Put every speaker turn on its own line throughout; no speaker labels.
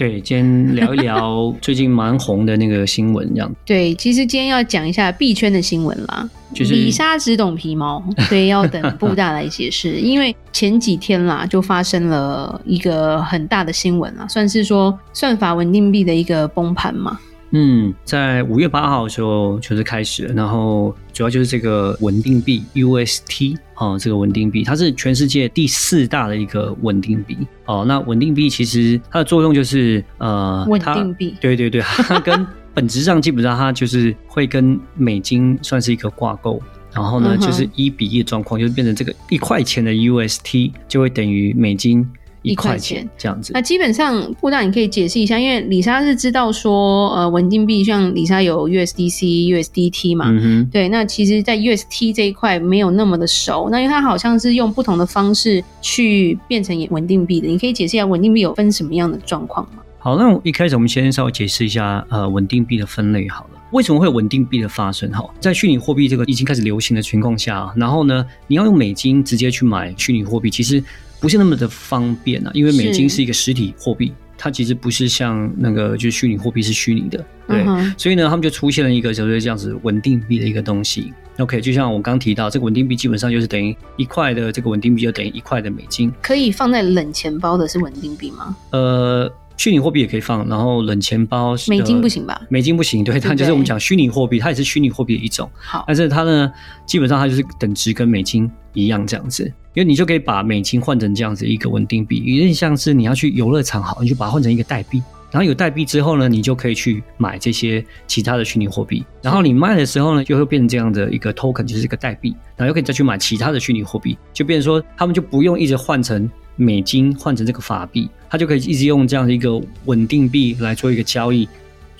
对，今天聊一聊最近蛮红的那个新闻，这样。
对，其实今天要讲一下币圈的新闻啦。就是李莎只懂皮毛，所以要等布大来解释。因为前几天啦，就发生了一个很大的新闻啊，算是说算法稳定币的一个崩盘嘛。
嗯，在五月八号的时候就是开始了，然后主要就是这个稳定币 UST 哦，这个稳定币它是全世界第四大的一个稳定币哦。那稳定币其实它的作用就是呃，
稳定币，
对对对，它跟 本质上基本上它就是会跟美金算是一个挂钩，然后呢就是一比一的状况，就是变成这个一块钱的 UST 就会等于美金。一块钱这样子，
那基本上布大你可以解释一下，因为李莎是知道说，呃，稳定币像李莎有 USDC、USDT 嘛，嗯哼，对，那其实，在 UST 这一块没有那么的熟，那因为它好像是用不同的方式去变成稳定币的，你可以解释一下稳定币有分什么样的状况吗？
好，那一开始我们先稍微解释一下，呃，稳定币的分类好了，为什么会有稳定币的发生？哈，在虚拟货币这个已经开始流行的情况下，然后呢，你要用美金直接去买虚拟货币，其实。不是那么的方便啊，因为美金是一个实体货币，它其实不是像那个就是虚拟货币是虚拟的，对，嗯、所以呢，他们就出现了一个就是这样子稳定币的一个东西。OK，就像我刚提到，这个稳定币基本上就是等于一块的这个稳定币就等于一块的美金。
可以放在冷钱包的是稳定币吗？
呃。虚拟货币也可以放，然后冷钱包，
美金不行吧？
美金不行，对，它就是我们讲虚拟货币，它也是虚拟货币的一种。
好，
但是它呢，基本上它就是等值跟美金一样这样子，因为你就可以把美金换成这样子一个稳定币，有点像是你要去游乐场，好，你就把它换成一个代币，然后有代币之后呢，你就可以去买这些其他的虚拟货币，然后你卖的时候呢，就会变成这样的一个 token，就是一个代币，然后又可以再去买其他的虚拟货币，就变成说他们就不用一直换成。美金换成这个法币，它就可以一直用这样的一个稳定币来做一个交易。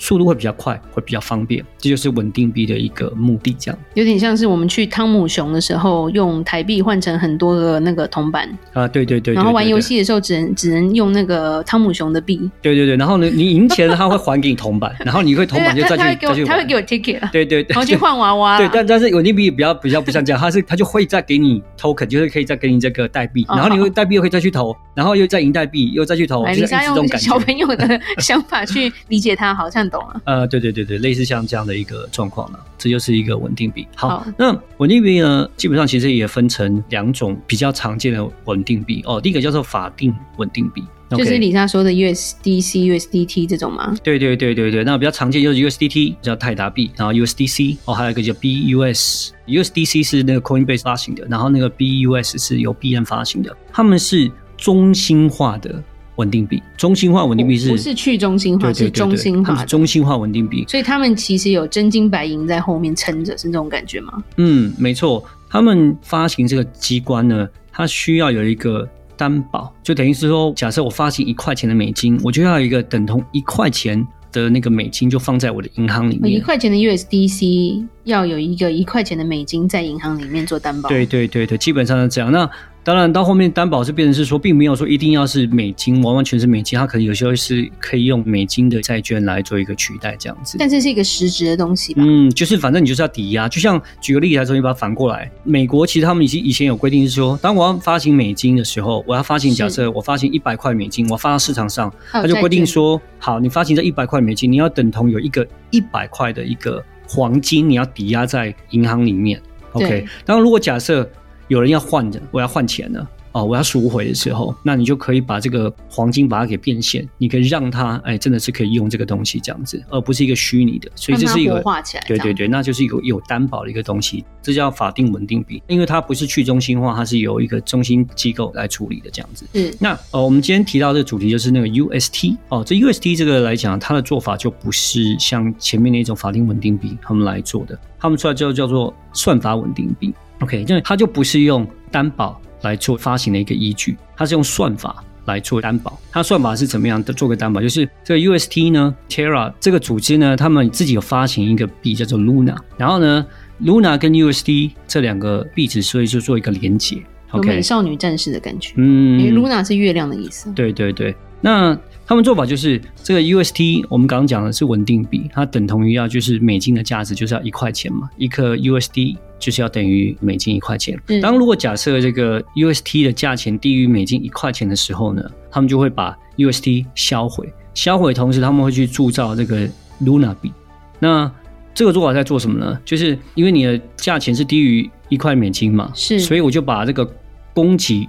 速度会比较快，会比较方便，这就是稳定币的一个目的。这样
有点像是我们去汤姆熊的时候，用台币换成很多个那个铜板
啊，对对对，对。
然后玩游戏的时候，只能只能用那个汤姆熊的币。
对对对，然后呢，你赢钱了，他会还给你铜板，然后你会铜板就再 去再去，
他会给我 ticket
对对对，
然后去换娃娃。
对，但但是稳定币比较比较不像这样，他是他就会再给你 token，就是可以再给你这个代币，然后你会代币又可以再去投，然后又再赢代币，又再去投，就是这种感觉。
小朋友的想法去理解它，好像懂了。
呃，对对。对对对，类似像这样的一个状况呢，这就是一个稳定币。好，好，那稳定币呢，基本上其实也分成两种比较常见的稳定币哦。第一个叫做法定稳定币，
就是李莎说的 USDC、USDT 这种吗？
对对对对对，那比较常见就是 USDT 叫泰达币，然后 USDC 哦，还有一个叫 BUS。USDC 是那个 Coinbase 发行的，然后那个 BUS 是由币安发行的，他们是中心化的。稳定币，中心化稳定币是，
不是去中心化，对对对对，是中心化，
中心化稳定币。
所以他们其实有真金白银在后面撑着，是这种感觉吗？
嗯，没错。他们发行这个机关呢，它需要有一个担保，就等于是说，假设我发行一块钱的美金，我就要有一个等同一块钱的那个美金，就放在我的银行里面。
一块钱的 USDC 要有一个一块钱的美金在银行里面做担保。
对对对对，基本上是这样。那当然，到后面担保是变成是说，并没有说一定要是美金，完完全是美金，它可能有时候是可以用美金的债券来做一个取代这样子。
但这是一个实质的东西吧？
嗯，就是反正你就是要抵押，就像举个例子来说，你把它反过来，美国其实他们以前以前有规定是说，当我要发行美金的时候，我要发行，假设我发行一百块美金，我发到市场上，他就规定说，好，你发行这一百块美金，你要等同有一个一百块的一个黄金，你要抵押在银行里面。OK，当然如果假设有人要换的，我要换钱了。哦，我要赎回的时候，那你就可以把这个黄金把它给变现，你可以让它哎，真的是可以用这个东西这样子，而不是一个虚拟的，所以这是一个对对对，那就是一个有担保的一个东西，这叫法定稳定币，因为它不是去中心化，它是由一个中心机构来处理的这样子。嗯，那呃，我们今天提到这个主题就是那个 UST 哦，这 UST 这个来讲，它的做法就不是像前面那种法定稳定币他们来做的，他们出来就叫做算法稳定币。OK，因为它就不是用担保。来做发行的一个依据，它是用算法来做担保。它算法是怎么样的？做个担保，就是这个 UST 呢，Terra 这个组织呢，他们自己有发行一个币叫做 Luna，然后呢，Luna 跟 USD 这两个币值，所以就做一个连接。
有美少女战士的感觉，嗯，因为 Luna 是月亮的意思。
对对对，那他们做法就是这个 UST，我们刚刚讲的是稳定币，它等同于要就是美金的价值就是要一块钱嘛，一颗 USD 就是要等于美金一块钱。当如果假设这个 UST 的价钱低于美金一块钱的时候呢，他们就会把 UST 销毁，销毁同时他们会去铸造这个 Luna 币。那这个做法在做什么呢？就是因为你的价钱是低于一块美金嘛，
是，
所以我就把这个。供给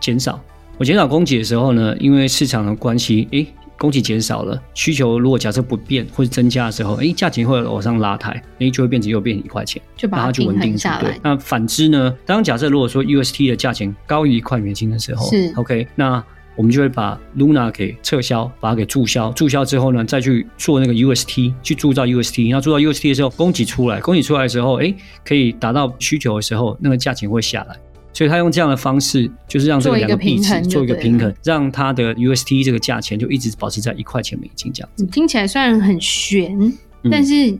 减少，我减少供给的时候呢，因为市场的关系，诶，供给减少了，需求如果假设不变或者增加的时候，诶，价钱会往上拉抬，诶，就会变成又变一块钱，
就把它就稳定下来。
那反之呢，当假设如果说 UST 的价钱高于一块美金的时候，
是
OK，那我们就会把 Luna 给撤销，把它给注销，注销之后呢，再去做那个 UST，去铸造 UST，那铸造 UST 的时候，供给出来，供给出来的时候，诶，可以达到需求的时候，那个价钱会下来。所以他用这样的方式，就是让这两个币值做一个平衡，让它的 UST 这个价钱就一直保持在一块钱美金这样子。
听起来虽然很玄，但是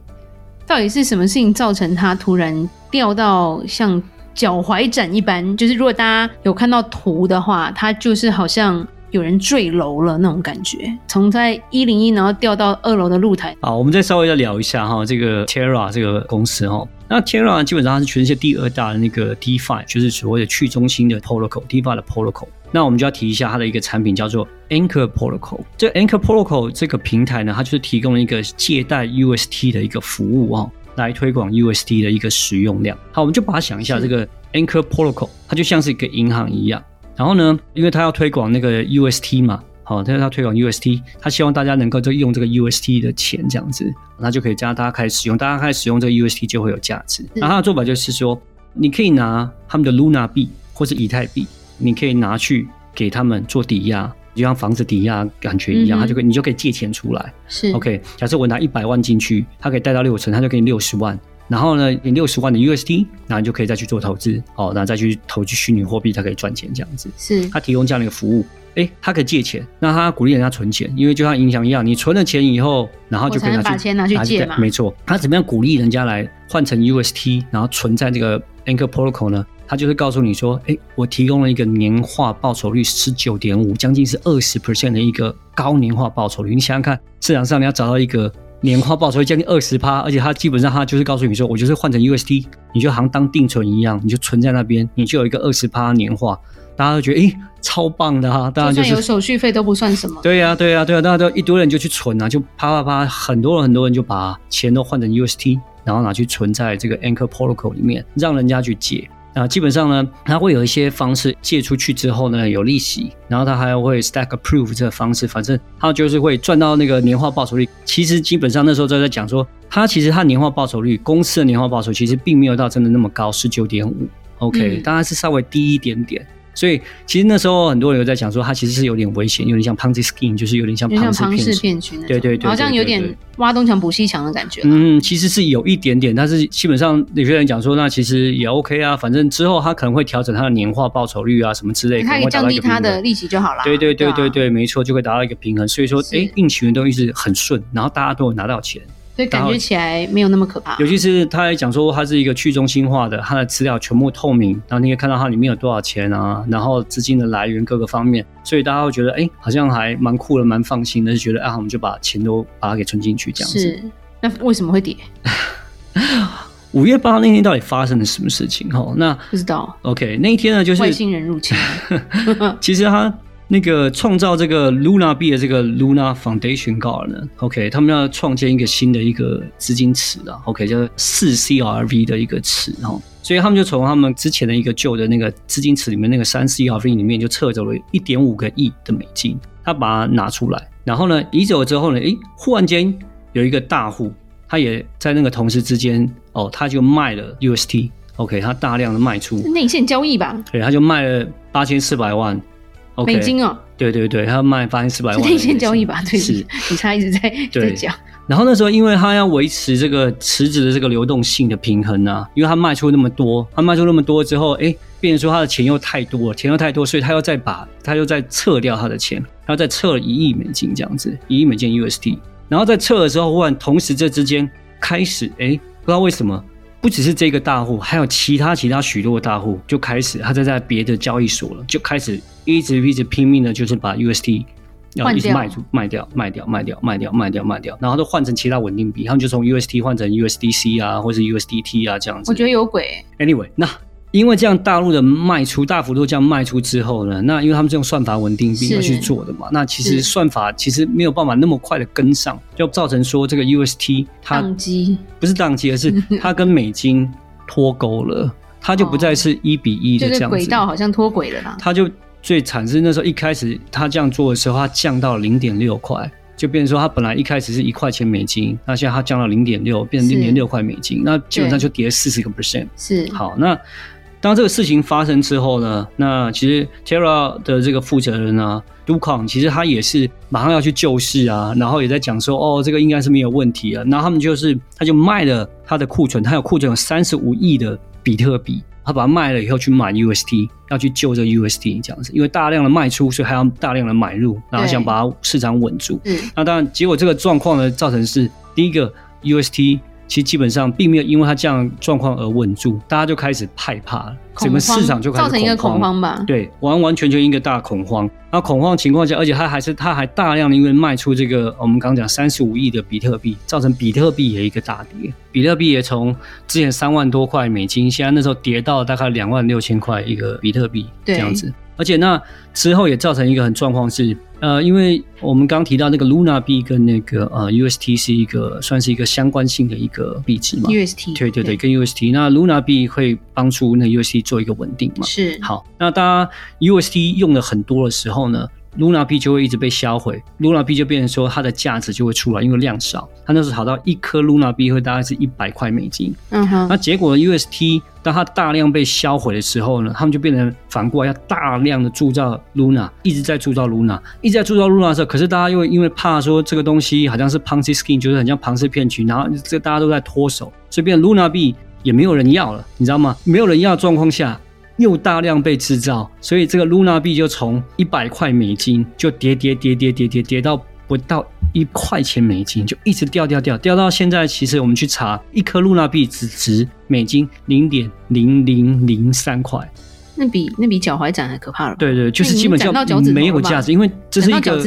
到底是什么事情造成它突然掉到像脚踝斩一般？就是如果大家有看到图的话，它就是好像有人坠楼了那种感觉，从在一零一然后掉到二楼的露台。
好，我们再稍微再聊一下哈，这个 Terra 这个公司哈。那 Terra 基本上它是全世界第二大的那个 DeFi，就是所谓的去中心的 Protocol，DeFi 的 Protocol。那我们就要提一下它的一个产品叫做 Anchor Protocol。这 Anchor Protocol 这个平台呢，它就是提供了一个借贷 UST 的一个服务哦，来推广 UST 的一个使用量。好，我们就把它想一下，这个 Anchor Protocol 它就像是一个银行一样。然后呢，因为它要推广那个 UST 嘛。好，但是他推广 UST，他希望大家能够就用这个 UST 的钱这样子，那就可以加大家开始使用，大家开始使用这个 UST 就会有价值。那他的做法就是说，你可以拿他们的 Luna 币或是以太币，你可以拿去给他们做抵押，就像房子抵押感觉一样，他就可以你就可以借钱出来。
是
OK，假设我拿一百万进去，他可以贷到六成，他就给你六十万。然后呢，你六十万的 UST，然后你就可以再去做投资，哦，然后再去投去虚拟货币，它可以赚钱这样子。
是，
他提供这样的一个服务。哎，他可以借钱，那他鼓励人家存钱，因为就像银行一样，你存了钱以后，然后就可以拿去
把钱拿去借嘛。
没错，他怎么样鼓励人家来换成 UST，然后存在这个 Anchor Protocol 呢？他就是告诉你说，哎，我提供了一个年化报酬率十九点五，将近是二十 percent 的一个高年化报酬率。你想想看，市场上你要找到一个年化报酬率将近二十趴，而且他基本上他就是告诉你说，我就是换成 UST，你就好像当定存一样，你就存在那边，你就有一个二十趴年化。大家都觉得，诶，超棒的哈、啊！当然就是
有手续费都不算什么。
对呀、啊，对呀、啊，对呀、啊，大家都一堆人就去存啊，就啪啪啪，很多人很多人就把钱都换成 UST，然后拿去存在这个 Anchor Protocol 里面，让人家去借。那基本上呢，它会有一些方式借出去之后呢，有利息，然后它还会 Stack Approve 这个方式，反正它就是会赚到那个年化报酬率。其实基本上那时候就在讲说，它其实它年化报酬率，公司的年化报酬其实并没有到真的那么高，十九点五，OK，当然是稍微低一点点。所以其实那时候很多人有在讲说，它其实是有点危险，有点像 Ponzi scheme，就是有点像庞氏骗局。对对对，
好像有点挖东墙补西墙的感觉。
嗯，其实是有一点点，但是基本上有些人讲说，那其实也 OK 啊，反正之后他可能会调整他的年化报酬率啊什么之
类可以降低他的利息就好了。
对对对对对，没错，就会达到一个平衡。所以说，哎，运气的东西是很顺，然后大家都有拿到钱。
所以感觉起来没有那么可怕。
尤其是他还讲说，它是一个去中心化的，它的资料全部透明，然后你可以看到它里面有多少钱啊，然后资金的来源各个方面，所以大家会觉得，哎，好像还蛮酷的，蛮放心的，就觉得啊，我们就把钱都把它给存进去这样子。
是，那为什么会跌？
五月八号那天到底发生了什么事情？哈，那
不知道。
OK，那一天呢，就是
外星人入侵。
其实他。那个创造这个 Luna B 的这个 Luna Foundation God 呢，OK，他们要创建一个新的一个资金池啊，OK，叫四 CRV 的一个池哈，所以他们就从他们之前的一个旧的那个资金池里面那个三 CRV 里面就撤走了一点五个亿的美金，他把它拿出来，然后呢移走了之后呢，诶，忽然间有一个大户，他也在那个同事之间哦，他就卖了 UST，OK，他大量的卖出。
内线交易吧，
对，他就卖了八千四百万。Okay,
美金哦，
对对对，他要卖八千四百万，
内线交易吧？对，是，理查一直在在讲。
然后那时候，因为他要维持这个池子的这个流动性的平衡啊，因为他卖出那么多，他卖出那么多之后，哎，变成说他的钱又太多了，钱又太多，所以他又再把他又再撤掉他的钱，他要再撤了一亿美金这样子，一亿美金 USD。然后在撤的时候，忽然同时这之间开始，哎，不知道为什么不只是这个大户，还有其他其他许多的大户就开始他在在别的交易所了，就开始一直一直拼命的，就是把 UST 要一直卖出卖掉卖掉卖掉卖掉卖掉卖掉，然后都换成其他稳定币，他们就从 UST 换成 USDC 啊，或是 USDT 啊这样子。
我觉得有鬼。
Anyway，那。因为这样大陆的卖出大幅度这样卖出之后呢，那因为他们这种算法稳定币要去做的嘛，那其实算法其实没有办法那么快的跟上，就造成说这个 UST 它不是宕机，而是 它跟美金脱钩了，它就不再是一比一的这样子，
轨道好像脱轨了啦。
它就最惨是那时候一开始它这样做的时候，它降到零点六块，就变成说它本来一开始是一块钱美金，那现在它降到零点六，变成零点六块美金，那基本上就跌了四十个 percent。
是
好那。当这个事情发生之后呢，那其实 Terra 的这个负责人呢，Do Kwon 其实他也是马上要去救市啊，然后也在讲说，哦，这个应该是没有问题啊。然后他们就是，他就卖了他的库存，他有库存有三十五亿的比特币，他把它卖了以后去买 UST，要去救这个 UST 这样子，因为大量的卖出，所以还要大量的买入，然后想把它市场稳住。嗯，那当然，结果这个状况呢，造成是第一个 UST。其实基本上并没有因为它这样状况而稳住，大家就开始害怕了，整个市场就开始恐慌，
造成一个恐慌吧？
对，完完全全一个大恐慌。那恐慌情况下，而且它还是它还大量的因为卖出这个我们刚刚讲三十五亿的比特币，造成比特币也一个大跌，比特币也从之前三万多块美金，现在那时候跌到大概两万六千块一个比特币这样子。而且那之后也造成一个很状况是，呃，因为我们刚提到那个 Luna 币跟那个呃 UST 是一个算是一个相关性的一个币值嘛
，UST
对对对，跟 UST，那 Luna 币会帮助那 UST 做一个稳定嘛，
是。
好，那大家 UST 用的很多的时候呢。Luna 币就会一直被销毁，Luna 币就变成说它的价值就会出来，因为量少。它那时候炒到一颗 Luna 币会大概是一百块美金。嗯哼。那结果 UST 当它大量被销毁的时候呢，他们就变成反过来要大量的铸造 Luna，一直在铸造 Luna，一直在铸造 Luna 的时候，可是大家又因为怕说这个东西好像是 Ponzi scheme，就是很像庞氏骗局，然后这大家都在脱手，所以变成 Luna 币也没有人要了，你知道吗？没有人要的状况下。又大量被制造，所以这个 Luna 币就从一百块美金就跌跌跌跌跌跌跌到不到一块钱美金，就一直掉掉掉掉到现在。其实我们去查，一颗 Luna 币只值美金零点零零零三块，
那比那比脚踝斩还可怕了。
对对，就是基本上没有价值，因为这是一个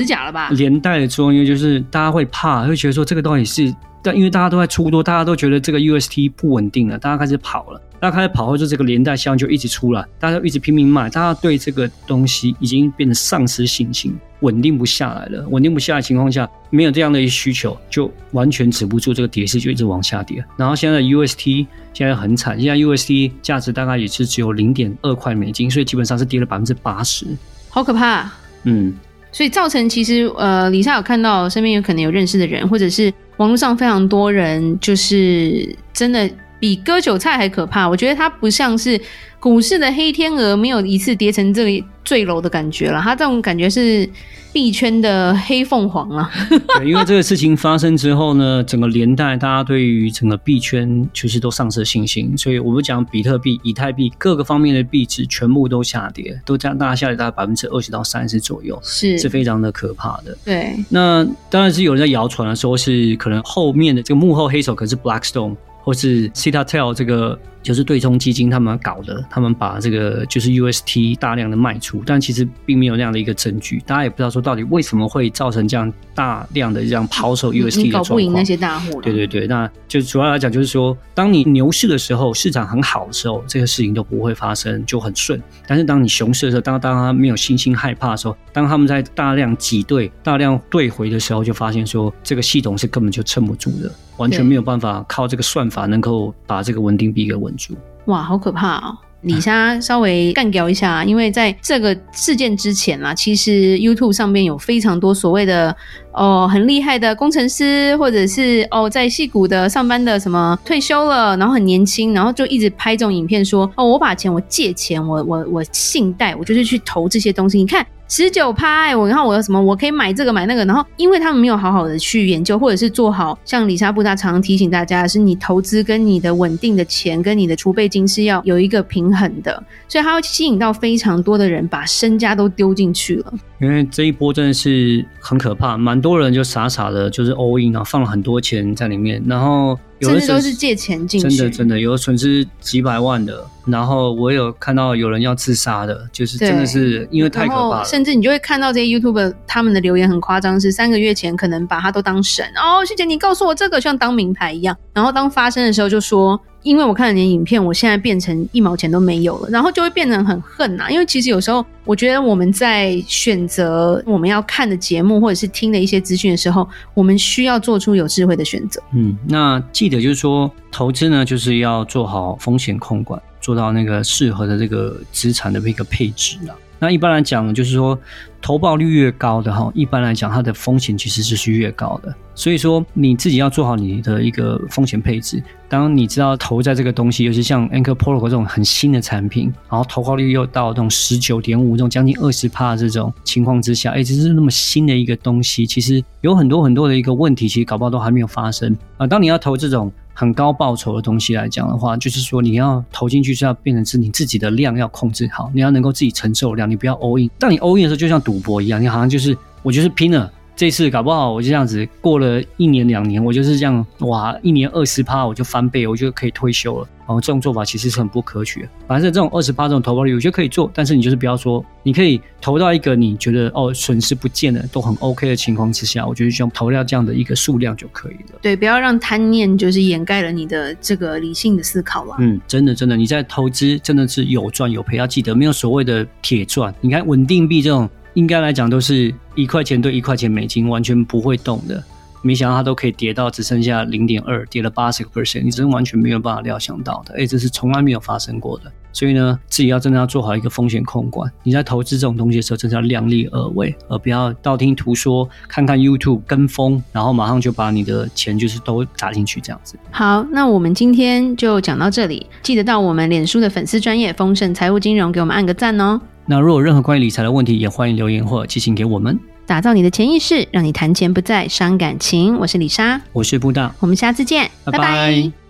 连带的作用，就是大家会怕，会觉得说这个到底是。但因为大家都在出多，大家都觉得这个 UST 不稳定了，大家开始跑了。大家开始跑后，就这个连带效应就一直出来，大家就一直拼命卖，大家对这个东西已经变得丧失信心，稳定不下来了。稳定不下来的情况下，没有这样的一需求，就完全止不住这个跌势，就一直往下跌。然后现在 UST 现在很惨，现在 UST 价值大概也是只有零点二块美金，所以基本上是跌了百分之八十，
好可怕。嗯。所以造成其实呃，李莎有看到身边有可能有认识的人，或者是网络上非常多人，就是真的比割韭菜还可怕。我觉得它不像是股市的黑天鹅，没有一次跌成这个坠楼的感觉了。它这种感觉是。币圈的黑凤凰啊，
对，因为这个事情发生之后呢，整个连带大家对于整个币圈其实都丧失信心，所以我们讲比特币、以太币各个方面的币值全部都下跌，都这样大家下跌大概百分之二十到三十左右，
是
是非常的可怕的。
对，
那当然是有人在谣传的说是可能后面的这个幕后黑手可能是 Blackstone 或是 Citadel 这个。就是对冲基金他们搞的，他们把这个就是 UST 大量的卖出，但其实并没有那样的一个证据，大家也不知道说到底为什么会造成这样大量的这样抛售 UST 的状况。你搞
不赢那些大户。
对对对，那就主要来讲就是说，当你牛市的时候，市场很好的时候，这个事情都不会发生，就很顺。但是当你熊市的时候，当当他没有信心、害怕的时候，当他们在大量挤兑、大量兑回的时候，就发现说这个系统是根本就撑不住的，完全没有办法靠这个算法能够把这个稳定币给稳住。
哇，好可怕哦！李莎稍微干掉一下，因为在这个事件之前啦，其实 YouTube 上面有非常多所谓的哦很厉害的工程师，或者是哦在戏谷的上班的什么退休了，然后很年轻，然后就一直拍这种影片说哦我把钱我借钱我我我信贷我就是去投这些东西，你看。十九趴，我然后我有什么？我可以买这个买那个，然后因为他们没有好好的去研究，或者是做好，像里莎布大常常提醒大家是，你投资跟你的稳定的钱跟你的储备金是要有一个平衡的，所以它会吸引到非常多的人把身家都丢进去了。
因为这一波真的是很可怕，蛮多人就傻傻的，就是 all in 啊，放了很多钱在里面，然后。
甚至都是借钱进去，
真的真的有的损失几百万的。然后我有看到有人要自杀的，就是真的是因为太可怕了。
甚至你就会看到这些 YouTuber 他们的留言很夸张，是三个月前可能把他都当神哦，谢姐你告诉我这个，像当名牌一样。然后当发生的时候就说，因为我看了你的影片，我现在变成一毛钱都没有了，然后就会变成很恨呐。因为其实有时候我觉得我们在选择我们要看的节目或者是听的一些资讯的时候，我们需要做出有智慧的选择。
嗯，那记得就是说投资呢，就是要做好风险控管。做到那个适合的这个资产的一个配置啊。那一般来讲，就是说投报率越高的哈，一般来讲它的风险其实就是越高的。所以说你自己要做好你的一个风险配置。当你知道投在这个东西，尤其像 Anchor Protocol 这种很新的产品，然后投报率又到这种十九点五这种将近二十趴这种情况之下，哎，这是那么新的一个东西，其实有很多很多的一个问题，其实搞不好都还没有发生啊。当你要投这种。很高报酬的东西来讲的话，就是说你要投进去是要变成是你自己的量要控制好，你要能够自己承受量，你不要 all in。当你 all in 的时候，就像赌博一样，你好像就是我就是拼了。这次搞不好我就这样子过了一年两年，我就是这样哇，一年二十趴我就翻倍，我就可以退休了。然后这种做法其实是很不可取的。反正这种二十趴这种投报率，我觉得可以做，但是你就是不要说，你可以投到一个你觉得哦损失不见了都很 OK 的情况之下，我觉得就投掉这样的一个数量就可以了。
对，不要让贪念就是掩盖了你的这个理性的思考了。
嗯，真的真的，你在投资真的是有赚有赔，要记得没有所谓的铁赚。你看稳定币这种。应该来讲都是一块钱兑一块钱美金，完全不会动的。没想到它都可以跌到只剩下零点二，跌了八十个 percent，你真完全没有办法料想到的。哎，这是从来没有发生过的。所以呢，自己要真的要做好一个风险控管。你在投资这种东西的时候，真的要量力而为，而不要道听途说，看看 YouTube 跟风，然后马上就把你的钱就是都砸进去这样子。
好，那我们今天就讲到这里，记得到我们脸书的粉丝专业丰盛财务金融给我们按个赞哦。
那如果有任何关于理财的问题，也欢迎留言或者寄信给我们。
打造你的潜意识，让你谈钱不再伤感情。我是李莎，
我是布大，
我们下次见，拜拜。拜拜。